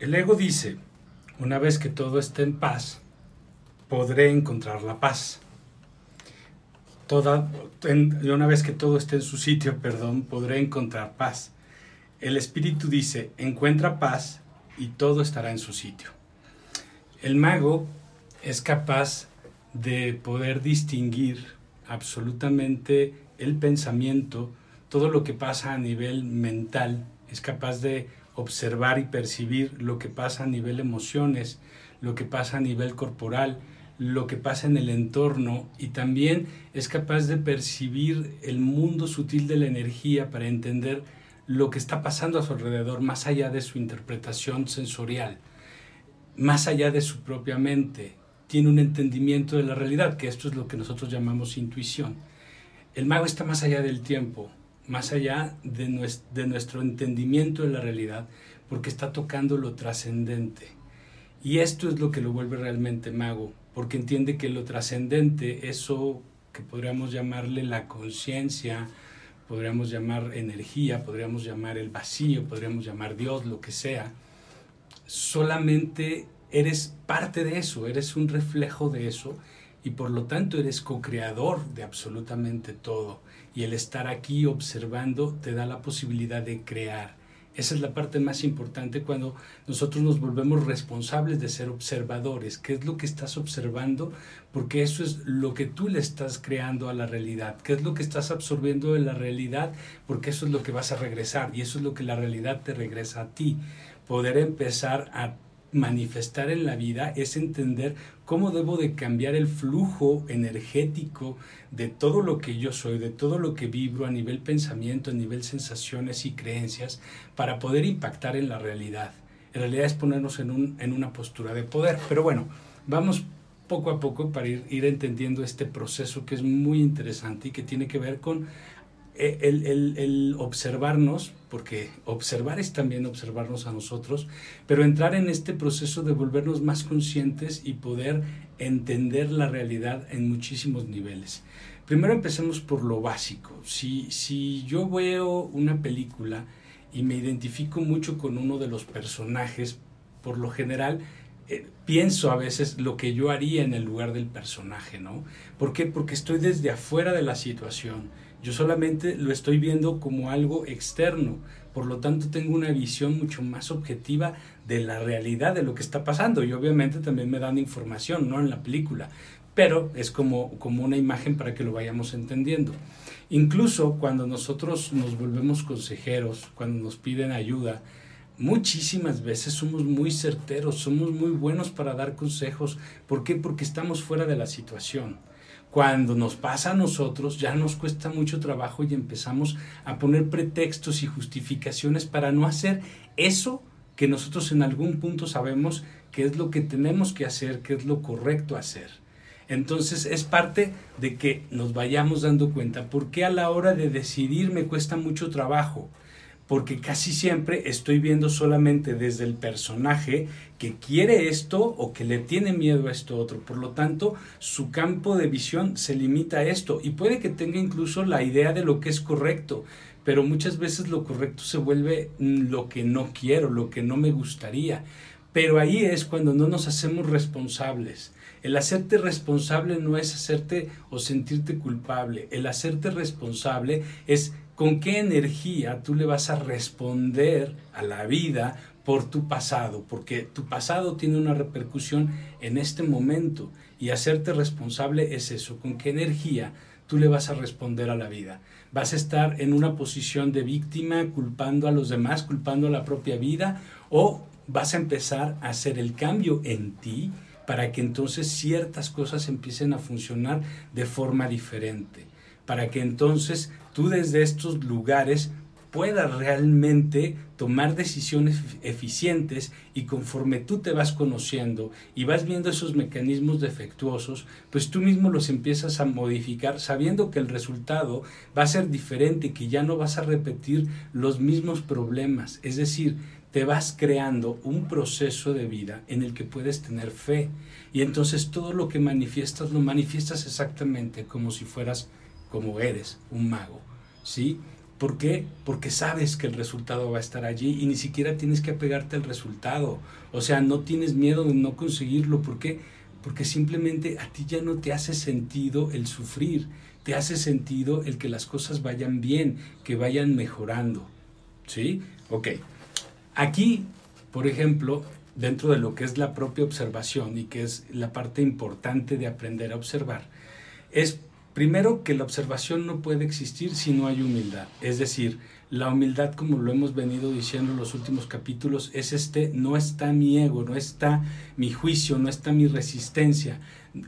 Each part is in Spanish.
El ego dice, una vez que todo esté en paz, podré encontrar la paz. Toda, una vez que todo esté en su sitio, perdón, podré encontrar paz. El espíritu dice, encuentra paz y todo estará en su sitio. El mago es capaz de poder distinguir absolutamente el pensamiento, todo lo que pasa a nivel mental, es capaz de observar y percibir lo que pasa a nivel emociones, lo que pasa a nivel corporal, lo que pasa en el entorno y también es capaz de percibir el mundo sutil de la energía para entender lo que está pasando a su alrededor más allá de su interpretación sensorial, más allá de su propia mente. Tiene un entendimiento de la realidad, que esto es lo que nosotros llamamos intuición. El mago está más allá del tiempo, más allá de nuestro, entendimiento de la realidad, porque está tocando lo trascendente. Y esto es lo que lo vuelve realmente mago, porque entiende que lo trascendente, eso que podríamos llamarle la conciencia, podríamos llamar energía, podríamos llamar el vacío, podríamos llamar Dios, lo que sea, solamente eres parte de eso, eres un reflejo de eso y por lo tanto eres co-creador de absolutamente todo. Y el estar aquí observando te da la posibilidad de crear. Esa es la parte más importante cuando nosotros nos volvemos responsables de ser observadores. ¿Qué es lo que estás observando? Porque eso es lo que tú le estás creando a la realidad. ¿Qué es lo que estás absorbiendo de la realidad? Porque eso es lo que vas a regresar y eso es lo que la realidad te regresa a ti. Poder empezar a manifestar en la vida es entender cómo debo de cambiar el flujo energético de todo lo que yo soy, de todo lo que vibro a nivel pensamiento, a nivel sensaciones y creencias, para poder impactar en la realidad. En realidad es ponernos en, un, en una postura de poder. Pero bueno, vamos poco a poco para ir, ir entendiendo este proceso que es muy interesante y que tiene que ver con eh, el, observarnos, porque observar es también observarnos a nosotros, pero entrar en este proceso de volvernos más conscientes y poder entender la realidad en muchísimos niveles. Primero empecemos por lo básico. Si, si yo veo una película y me identifico mucho con uno de los personajes, por lo general, eh, pienso a veces lo que yo haría en el lugar del personaje, ¿no? ¿Por qué? Porque estoy desde afuera de la situación yo solamente lo estoy viendo como algo externo. Por lo tanto, tengo una visión mucho más objetiva de la realidad de lo que está pasando. Y obviamente también me dan información, no en la película. Pero es como, como una imagen para que lo vayamos entendiendo. Incluso cuando nosotros nos volvemos consejeros, cuando nos piden ayuda, muchísimas veces somos muy certeros, somos muy buenos para dar consejos. ¿Por qué? Porque estamos fuera de la situación. Cuando nos pasa a nosotros ya nos cuesta mucho trabajo y empezamos a poner pretextos y justificaciones para no hacer eso que nosotros en algún punto sabemos que es lo que tenemos que hacer, que es lo correcto hacer. Entonces es parte de que nos vayamos dando cuenta, porque a la hora de decidir me cuesta mucho trabajo porque casi siempre estoy viendo solamente desde el personaje que quiere esto o que le tiene miedo a esto otro. Por lo tanto, su campo de visión se limita a esto y puede que tenga incluso la idea de lo que es correcto, pero muchas veces lo correcto se vuelve lo que no quiero, lo que no me gustaría. Pero ahí es cuando no nos hacemos responsables. El hacerte responsable no es hacerte o sentirte culpable. El hacerte responsable es con qué energía tú le vas a responder a la vida por tu pasado, porque tu pasado tiene una repercusión en este momento y hacerte responsable es eso, con qué energía tú le vas a responder a la vida. Vas a estar en una posición de víctima, culpando a los demás, culpando a la propia vida, o vas a empezar a hacer el cambio en ti para que entonces ciertas cosas empiecen a funcionar de forma diferente para que entonces tú desde estos lugares puedas realmente tomar decisiones eficientes y conforme tú te vas conociendo y vas viendo esos mecanismos defectuosos, pues tú mismo los empiezas a modificar sabiendo que el resultado va a ser diferente, que ya no vas a repetir los mismos problemas. Es decir, te vas creando un proceso de vida en el que puedes tener fe y entonces todo lo que manifiestas lo manifiestas exactamente como si fueras como eres, un mago, ¿sí? ¿Por qué? Porque sabes que el resultado va a estar allí y ni siquiera tienes que apegarte al resultado. O sea, no tienes miedo de no conseguirlo. ¿Por qué? Porque simplemente a ti ya no te hace sentido el sufrir, te hace sentido el que las cosas vayan bien, que vayan mejorando. ¿Sí? Ok. Aquí, por ejemplo, dentro de lo que es la propia observación y que es la parte importante de aprender a observar, es primero que la observación no puede existir si no hay humildad. Es decir, la humildad, como lo hemos venido diciendo en los últimos capítulos, es este, no está mi ego, no está mi juicio, no está mi resistencia.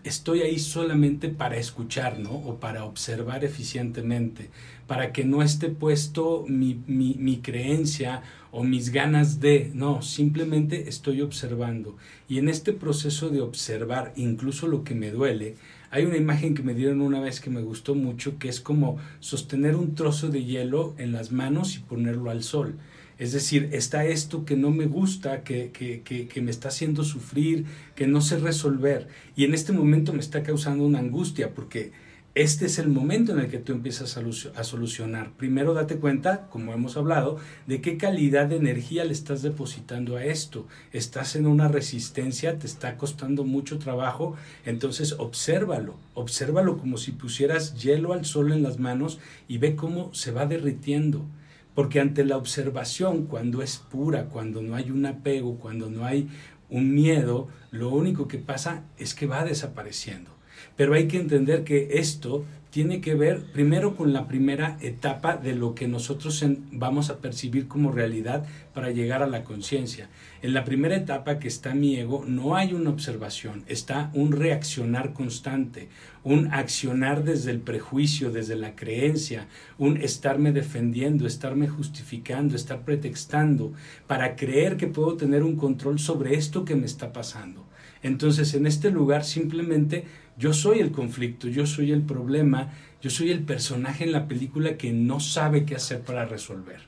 Estoy ahí solamente para escuchar, ¿no? O para observar eficientemente, para que no esté puesto mi, mi, mi creencia o mis ganas de, no, simplemente estoy observando. Y en este proceso de observar incluso lo que me duele, hay una imagen que me dieron una vez que me gustó mucho, que es como sostener un trozo de hielo en las manos y ponerlo al sol. Es decir, está esto que no me gusta, que, que, que, me está haciendo sufrir, que no sé resolver. Y en este momento me está causando una angustia porque este es el momento en el que tú empiezas a solucionar. Primero date cuenta, como hemos hablado, de qué calidad de energía le estás depositando a esto. Estás en una resistencia, te está costando mucho trabajo, entonces obsérvalo, obsérvalo como si pusieras hielo al sol en las manos y ve cómo se va derritiendo. Porque ante la observación, cuando es pura, cuando no hay un apego, cuando no hay un miedo, lo único que pasa es que va desapareciendo. Pero hay que entender que esto tiene que ver primero con la primera etapa de lo que nosotros vamos a percibir como realidad para llegar a la conciencia. En la primera etapa que está mi ego no hay una observación, está un reaccionar constante, un accionar desde el prejuicio, desde la creencia, un estarme defendiendo, estarme justificando, estar pretextando para creer que puedo tener un control sobre esto que me está pasando. Entonces en este lugar simplemente yo soy el conflicto, yo soy el problema, yo soy el personaje en la película que no sabe qué hacer para resolver.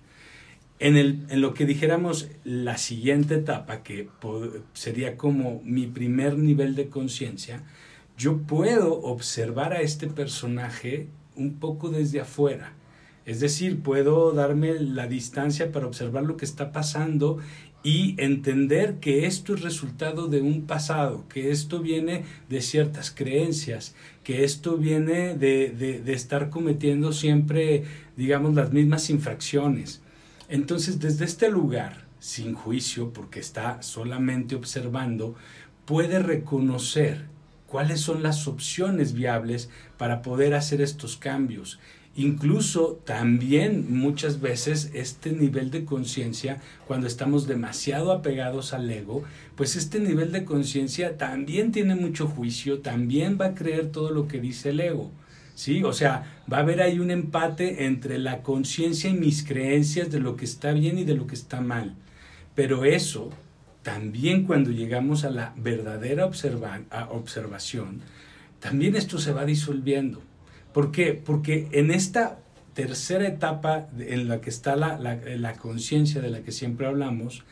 En, lo que dijéramos la siguiente etapa, que sería como mi primer nivel de conciencia, yo puedo observar a este personaje un poco desde afuera. Es decir, puedo darme la distancia para observar lo que está pasando y entender que esto es resultado de un pasado, que esto viene de ciertas creencias, que esto viene de, de, estar cometiendo siempre, digamos, las mismas infracciones. Entonces, desde este lugar, sin juicio, porque está solamente observando, puede reconocer cuáles son las opciones viables para poder hacer estos cambios Incluso también muchas veces este nivel de conciencia, cuando estamos demasiado apegados al ego, pues este nivel de conciencia también tiene mucho juicio, también va a creer todo lo que dice el ego. ¿Sí? O sea, va a haber ahí un empate entre la conciencia y mis creencias de lo que está bien y de lo que está mal. Pero eso, también cuando llegamos a la verdadera observación, también esto se va disolviendo. ¿Por qué? Porque en esta tercera etapa en la que está la, la, conciencia de la que siempre hablamos,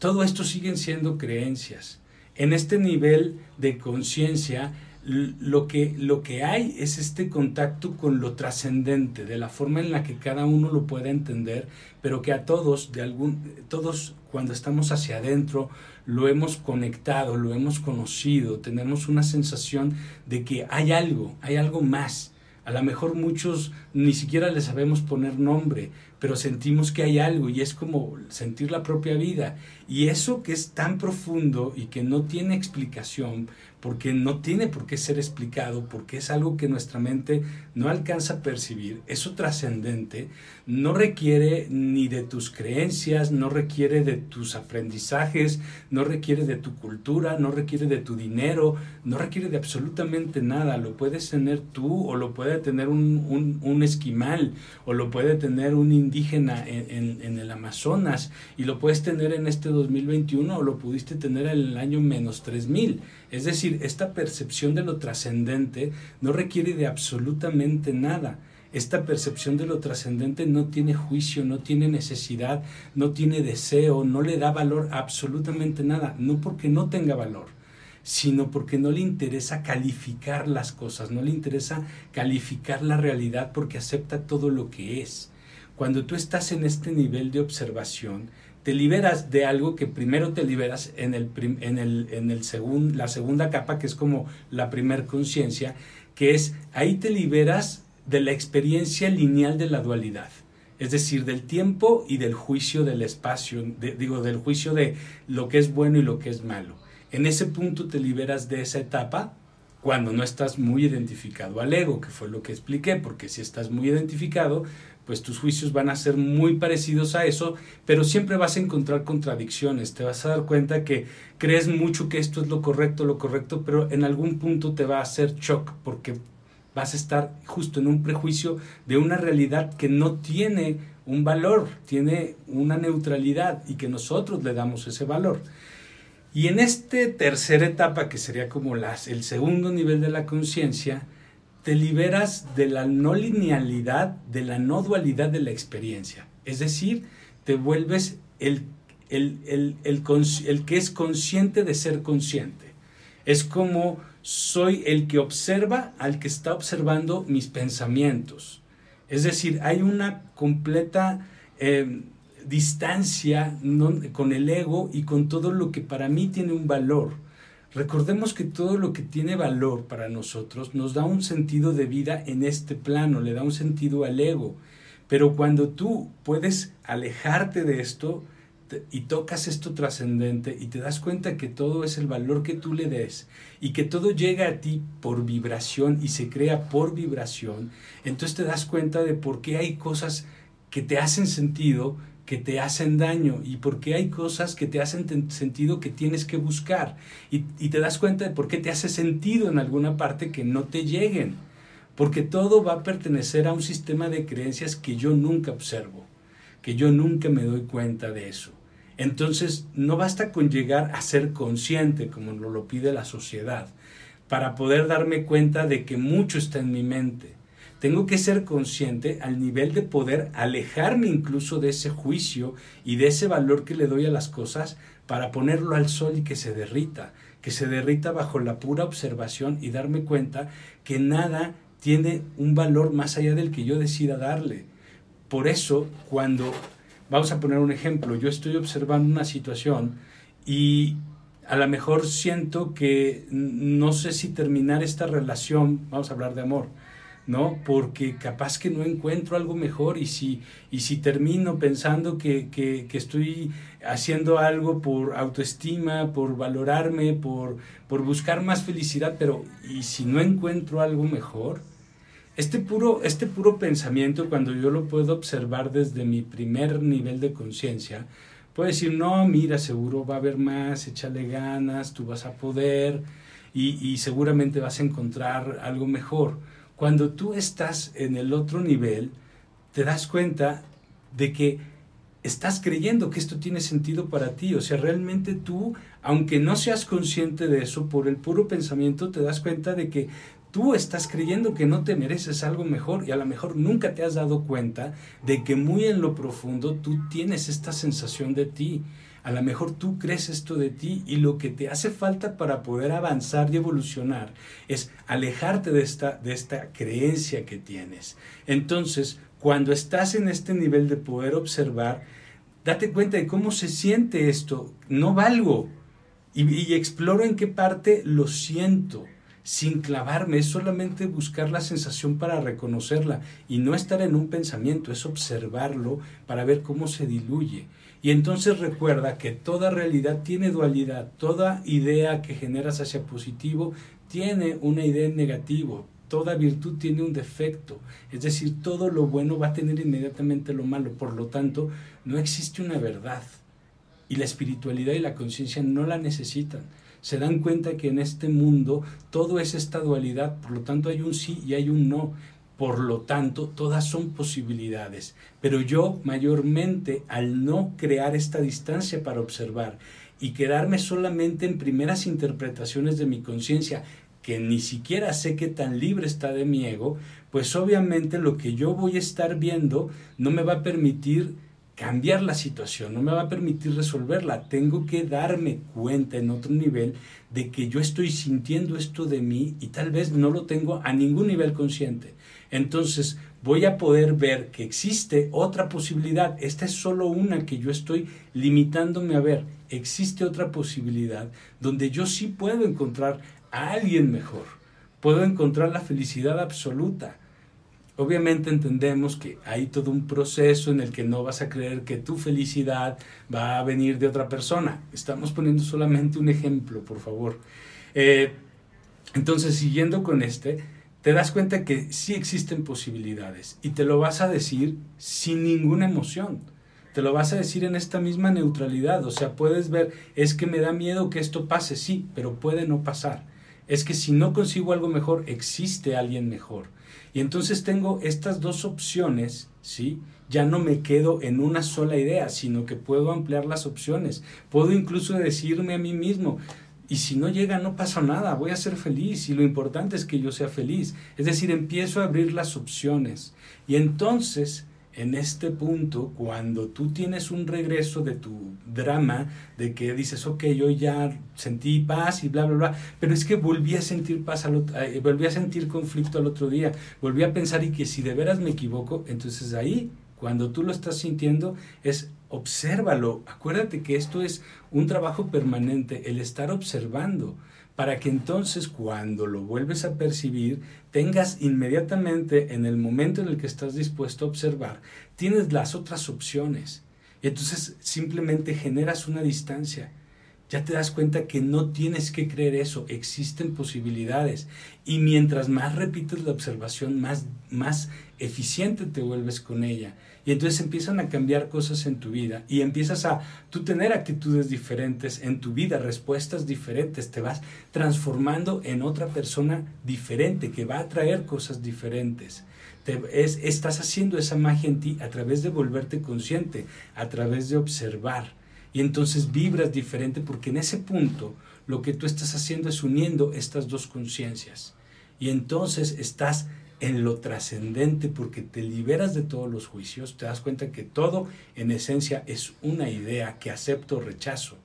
todo esto siguen siendo creencias. En este nivel de conciencia, lo que, lo que hay es este contacto con lo trascendente, de la forma en la que cada uno lo puede entender, pero que a todos, de algún, todos cuando estamos hacia adentro, lo hemos conectado, lo hemos conocido, tenemos una sensación de que hay algo, hay algo más a lo mejor muchos ni siquiera le sabemos poner nombre, pero sentimos que hay algo y es como sentir la propia vida. Y eso que es tan profundo y que no tiene explicación, porque no tiene por qué ser explicado, porque es algo que nuestra mente no alcanza a percibir, eso trascendente, no requiere ni de tus creencias, no requiere de tus aprendizajes, no requiere de tu cultura, no requiere de tu dinero, no requiere de absolutamente nada, lo puedes tener tú o lo puede tener un, un, esquimal o lo puede tener un indígena en, en, el Amazonas y lo puedes tener en este 2021 o lo pudiste tener en el año menos 3000. Es decir, esta percepción de lo trascendente no requiere de absolutamente nada. Esta percepción de lo trascendente no tiene juicio, no tiene necesidad, no tiene deseo, no le da valor absolutamente nada. No porque no tenga valor, sino porque no le interesa calificar las cosas, no le interesa calificar la realidad porque acepta todo lo que es. cuando tú estás en este nivel de observación, te liberas de algo que primero te liberas en, el, en, el, en el la segunda capa, que es como la primer conciencia, que es ahí te liberas de la experiencia lineal de la dualidad, es decir, del tiempo y del juicio del espacio, digo, del juicio de lo que es bueno y lo que es malo. En ese punto te liberas de esa etapa cuando no estás muy identificado al ego, que fue lo que expliqué, porque si estás muy identificado, pues tus juicios van a ser muy parecidos a eso, pero siempre vas a encontrar contradicciones, te vas a dar cuenta que crees mucho que esto es lo correcto, lo correcto, pero en algún punto te va a hacer shock porque vas a estar justo en un prejuicio de una realidad que no tiene un valor, tiene una neutralidad y que nosotros le damos ese valor. Y en esta tercera etapa, que sería como el segundo nivel de la conciencia, te liberas de la no linealidad, de la no dualidad de la experiencia. Es decir, te vuelves el, el, el, que es consciente de ser consciente. Es como soy el que observa al que está observando mis pensamientos. Es decir, hay una completa eh, distancia con el ego y con todo lo que para mí tiene un valor Recordemos que todo lo que tiene valor para nosotros nos da un sentido de vida en este plano, le da un sentido al ego. Pero cuando tú puedes alejarte de esto y tocas esto trascendente y te das cuenta que todo es el valor que tú le des y que todo llega a ti por vibración y se crea por vibración, entonces te das cuenta de por qué hay cosas que te hacen sentido que te hacen daño y porque hay cosas que te hacen sentido que tienes que buscar y, y, te das cuenta de por qué te hace sentido en alguna parte que no te lleguen, porque todo va a pertenecer a un sistema de creencias que yo nunca observo, que yo nunca me doy cuenta de eso. Entonces no basta con llegar a ser consciente como lo pide la sociedad, para poder darme cuenta de que mucho está en mi mente tengo que ser consciente al nivel de poder alejarme incluso de ese juicio y de ese valor que le doy a las cosas para ponerlo al sol y que se derrita, que se derrita bajo la pura observación y darme cuenta que nada tiene un valor más allá del que yo decida darle. Por eso, cuando, vamos a poner un ejemplo, yo estoy observando una situación y a lo mejor siento que no sé si terminar esta relación, vamos a hablar de amor, ¿no? Porque capaz que no encuentro algo mejor y si, y si termino pensando que, que, estoy haciendo algo por autoestima, por valorarme, por, por buscar más felicidad, pero ¿y si no encuentro algo mejor? Este puro, este puro pensamiento, cuando yo lo puedo observar desde mi primer nivel de conciencia, puedo decir, no, mira, seguro va a haber más, échale ganas, tú vas a poder y, y seguramente vas a encontrar algo mejor cuando tú estás en el otro nivel, te das cuenta de que estás creyendo que esto tiene sentido para ti. O sea, realmente tú, aunque no seas consciente de eso, por el puro pensamiento te das cuenta de que tú estás creyendo que no te mereces algo mejor y a lo mejor nunca te has dado cuenta de que muy en lo profundo tú tienes esta sensación de ti. A lo mejor tú crees esto de ti y lo que te hace falta para poder avanzar y evolucionar es alejarte de esta, de esta creencia que tienes. Entonces, cuando estás en este nivel de poder observar, date cuenta de cómo se siente esto. No valgo. Y, y exploro en qué parte lo siento sin clavarme, es solamente buscar la sensación para reconocerla y no estar en un pensamiento, es observarlo para ver cómo se diluye. Y entonces recuerda que toda realidad tiene dualidad, toda idea que generas hacia positivo tiene una idea en negativo, toda virtud tiene un defecto, es decir, todo lo bueno va a tener inmediatamente lo malo, por lo tanto, no existe una verdad. Y la espiritualidad y la conciencia no la necesitan. Se dan cuenta que en este mundo todo es esta dualidad, por lo tanto hay un sí y hay un no. Por lo tanto, todas son posibilidades. Pero yo mayormente, al no crear esta distancia para observar y quedarme solamente en primeras interpretaciones de mi conciencia, que ni siquiera sé qué tan libre está de mi ego, pues obviamente lo que yo voy a estar viendo no me va a permitir cambiar la situación, no me va a permitir resolverla. Tengo que darme cuenta en otro nivel de que yo estoy sintiendo esto de mí y tal vez no lo tengo a ningún nivel consciente. Entonces, voy a poder ver que existe otra posibilidad. Esta es solo una que yo estoy limitándome a ver. Existe otra posibilidad donde yo sí puedo encontrar a alguien mejor. Puedo encontrar la felicidad absoluta. Obviamente entendemos que hay todo un proceso en el que no vas a creer que tu felicidad va a venir de otra persona. Estamos poniendo solamente un ejemplo, por favor. Eh, entonces, siguiendo con este, te das cuenta que sí existen posibilidades y te lo vas a decir sin ninguna emoción. Te lo vas a decir en esta misma neutralidad. O sea, puedes ver, es que me da miedo que esto pase, sí, pero puede no pasar. Es que si no consigo algo mejor, existe alguien mejor. Y entonces tengo estas dos opciones, ¿sí? Ya no me quedo en una sola idea, sino que puedo ampliar las opciones. Puedo incluso decirme a mí mismo, y si no llega, no pasa nada, voy a ser feliz y lo importante es que yo sea feliz. Es decir, empiezo a abrir las opciones. Y entonces, en este punto, cuando tú tienes un regreso de tu drama, de que dices, ok, yo ya sentí paz y bla, bla, bla, pero es que volví a sentir paz, al eh, volví a sentir conflicto al otro día, volví a pensar y que si de veras me equivoco, entonces ahí, cuando tú lo estás sintiendo, es obsérvalo. Acuérdate que esto es un trabajo permanente, el estar observando, para que entonces cuando lo vuelves a percibir, tengas inmediatamente en el momento en el que estás dispuesto a observar, tienes las otras opciones. Y entonces simplemente generas una distancia. Ya te das cuenta que no tienes que creer eso, existen posibilidades. Y mientras más repites la observación, más, más eficiente te vuelves con ella. Y entonces empiezan a cambiar cosas en tu vida y empiezas a tú tener actitudes diferentes en tu vida, respuestas diferentes, te vas transformando en otra persona diferente que va a traer cosas diferentes. Te, es, estás haciendo esa magia en ti a través de volverte consciente, a través de observar. Y entonces vibras diferente porque en ese punto lo que tú estás haciendo es uniendo estas dos conciencias. Y entonces estás en lo trascendente porque te liberas de todos los juicios, te das cuenta que todo en esencia es una idea que acepto o rechazo.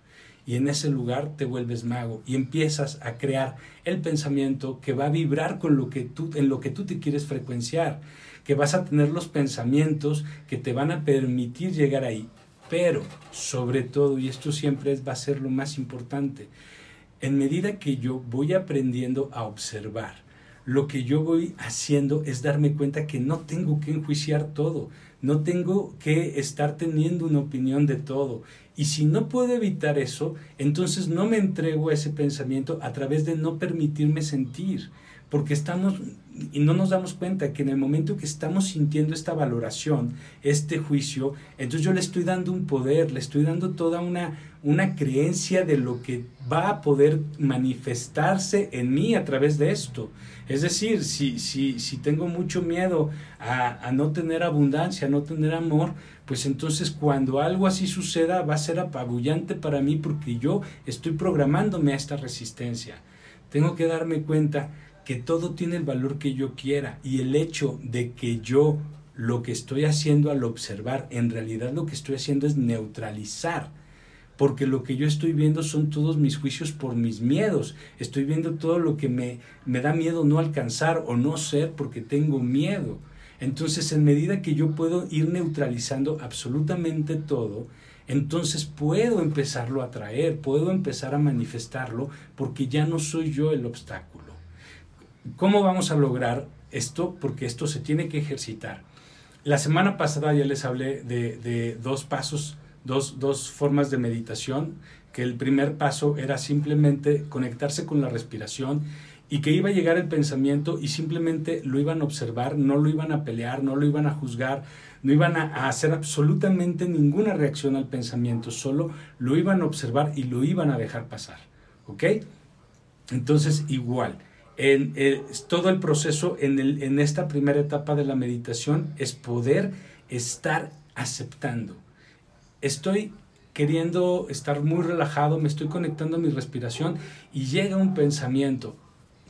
Y en ese lugar te vuelves mago y empiezas a crear el pensamiento que va a vibrar con lo que tú, en lo que tú te quieres frecuenciar, que vas a tener los pensamientos que te van a permitir llegar ahí. Pero, sobre todo, y esto siempre va a ser lo más importante, en medida que yo voy aprendiendo a observar, lo que yo voy haciendo es darme cuenta que no tengo que enjuiciar todo, no tengo que estar teniendo una opinión de todo. Y si no puedo evitar eso, entonces no me entrego a ese pensamiento a través de no permitirme sentir, porque estamos y no nos damos cuenta que en el momento que estamos sintiendo esta valoración, este juicio, entonces yo le estoy dando un poder, le estoy dando toda una, una creencia de lo que va a poder manifestarse en mí a través de esto. Es decir, si, si, si tengo mucho miedo a, a no tener abundancia, a no tener amor, pues entonces cuando algo así suceda va a ser apabullante para mí porque yo estoy programándome a esta resistencia. Tengo que darme cuenta que todo tiene el valor que yo quiera y el hecho de que yo lo que estoy haciendo al observar, en realidad lo que estoy haciendo es neutralizar, porque lo que yo estoy viendo son todos mis juicios por mis miedos, estoy viendo todo lo que me, me da miedo no alcanzar o no ser porque tengo miedo. Entonces, en medida que yo puedo ir neutralizando absolutamente todo, entonces puedo empezarlo a traer, puedo empezar a manifestarlo, porque ya no soy yo el obstáculo. ¿Cómo vamos a lograr esto? Porque esto se tiene que ejercitar. La semana pasada ya les hablé de, dos pasos, dos, dos formas de meditación, que el primer paso era simplemente conectarse con la respiración y que iba a llegar el pensamiento y simplemente lo iban a observar, no lo iban a pelear, no lo iban a juzgar, no iban a, hacer absolutamente ninguna reacción al pensamiento, solo lo iban a observar y lo iban a dejar pasar. ¿Ok? Entonces, igual, en, eh, todo el proceso en, el, en esta primera etapa de la meditación es poder estar aceptando. Estoy queriendo estar muy relajado, me estoy conectando a mi respiración y llega un pensamiento.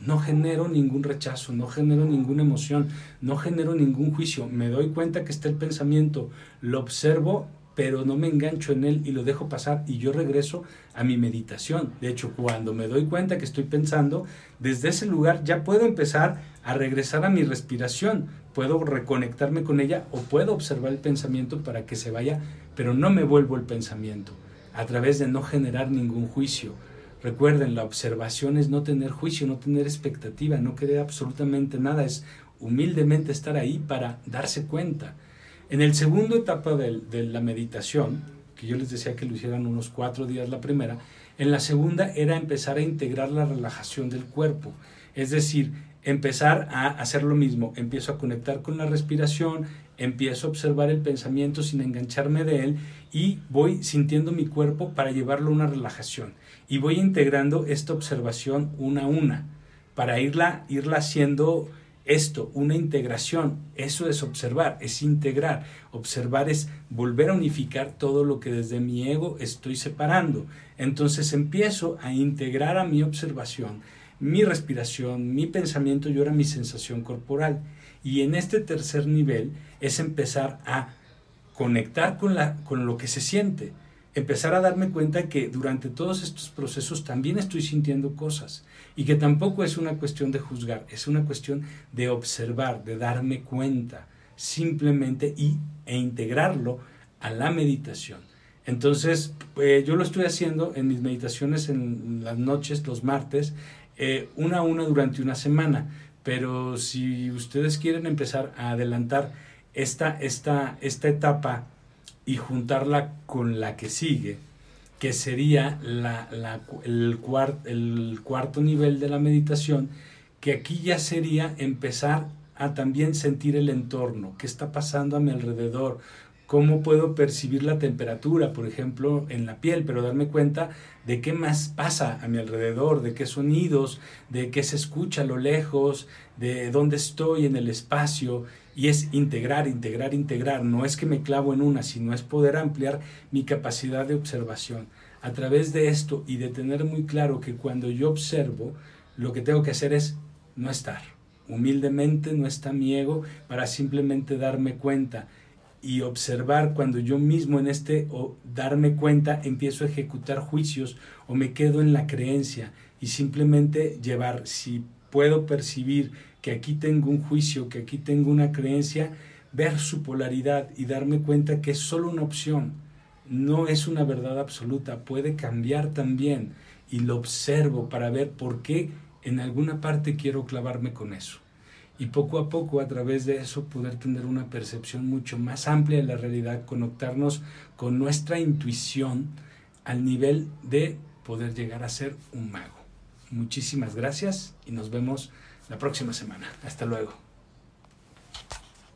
No genero ningún rechazo, no genero ninguna emoción, no genero ningún juicio. Me doy cuenta que está el pensamiento, lo observo pero no me engancho en él y lo dejo pasar y yo regreso a mi meditación. De hecho, cuando me doy cuenta que estoy pensando, desde ese lugar ya puedo empezar a regresar a mi respiración, puedo reconectarme con ella o puedo observar el pensamiento para que se vaya, pero no me vuelvo el pensamiento, a través de no generar ningún juicio. Recuerden, la observación es no tener juicio, no tener expectativa, no querer absolutamente nada, es humildemente estar ahí para darse cuenta. En el segundo etapa de, la meditación, que yo les decía que lo hicieran unos cuatro días la primera, en la segunda era empezar a integrar la relajación del cuerpo, es decir, empezar a hacer lo mismo, empiezo a conectar con la respiración, empiezo a observar el pensamiento sin engancharme de él y voy sintiendo mi cuerpo para llevarlo a una relajación. Y voy integrando esta observación una a una para irla, irla haciendo esto, una integración, eso es observar, es integrar. Observar es volver a unificar todo lo que desde mi ego estoy separando. Entonces empiezo a integrar a mi observación, mi respiración, mi pensamiento y ahora mi sensación corporal. Y en este tercer nivel es empezar a conectar con, la, con lo que se siente empezar a darme cuenta que durante todos estos procesos también estoy sintiendo cosas y que tampoco es una cuestión de juzgar, es una cuestión de observar, de darme cuenta simplemente y, e integrarlo a la meditación. Entonces, eh, yo lo estoy haciendo en mis meditaciones en las noches, los martes, eh, una a una durante una semana. Pero si ustedes quieren empezar a adelantar esta, esta, esta etapa y juntarla con la que sigue, que sería la, el, el cuarto nivel de la meditación, que aquí ya sería empezar a también sentir el entorno, qué está pasando a mi alrededor, cómo puedo percibir la temperatura, por ejemplo, en la piel, pero darme cuenta de qué más pasa a mi alrededor, de qué sonidos, de qué se escucha a lo lejos, de dónde estoy en el espacio y es integrar, integrar, integrar. No es que me clavo en una, sino es poder ampliar mi capacidad de observación. A través de esto y de tener muy claro que cuando yo observo, lo que tengo que hacer es no estar. Humildemente no está mi ego para simplemente darme cuenta y observar cuando yo mismo en este o darme cuenta empiezo a ejecutar juicios o me quedo en la creencia y simplemente llevar si puedo percibir que aquí tengo un juicio, que aquí tengo una creencia, ver su polaridad y darme cuenta que es solo una opción, no es una verdad absoluta, puede cambiar también y lo observo para ver por qué en alguna parte quiero clavarme con eso. Y poco a poco a través de eso poder tener una percepción mucho más amplia de la realidad, conectarnos con nuestra intuición al nivel de poder llegar a ser un mago. Muchísimas gracias y nos vemos la próxima semana. Hasta luego.